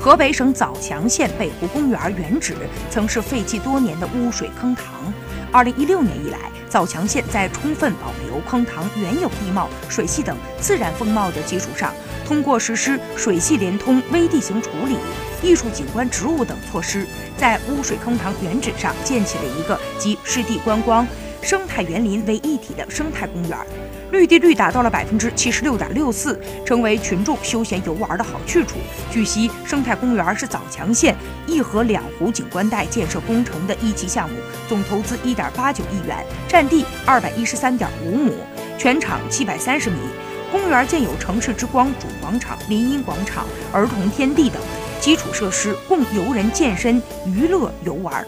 河北省枣强县北湖公园原址曾是废弃多年的污水坑塘。二零一六年以来，枣强县在充分保留坑塘原有地貌、水系等自然风貌的基础上，通过实施水系连通、微地形处理、艺术景观植物等措施，在污水坑塘原址上建起了一个集湿地观光、生态园林为一体的生态公园。绿地率达到了百分之七十六点六四，成为群众休闲游玩的好去处。据悉，生态公园是枣强县一河两湖景观带建设工程的一期项目，总投资一点八九亿元，占地二百一十三点五亩，全长七百三十米。公园建有城市之光主广场、林荫广场、儿童天地等基础设施，供游人健身、娱乐、游玩。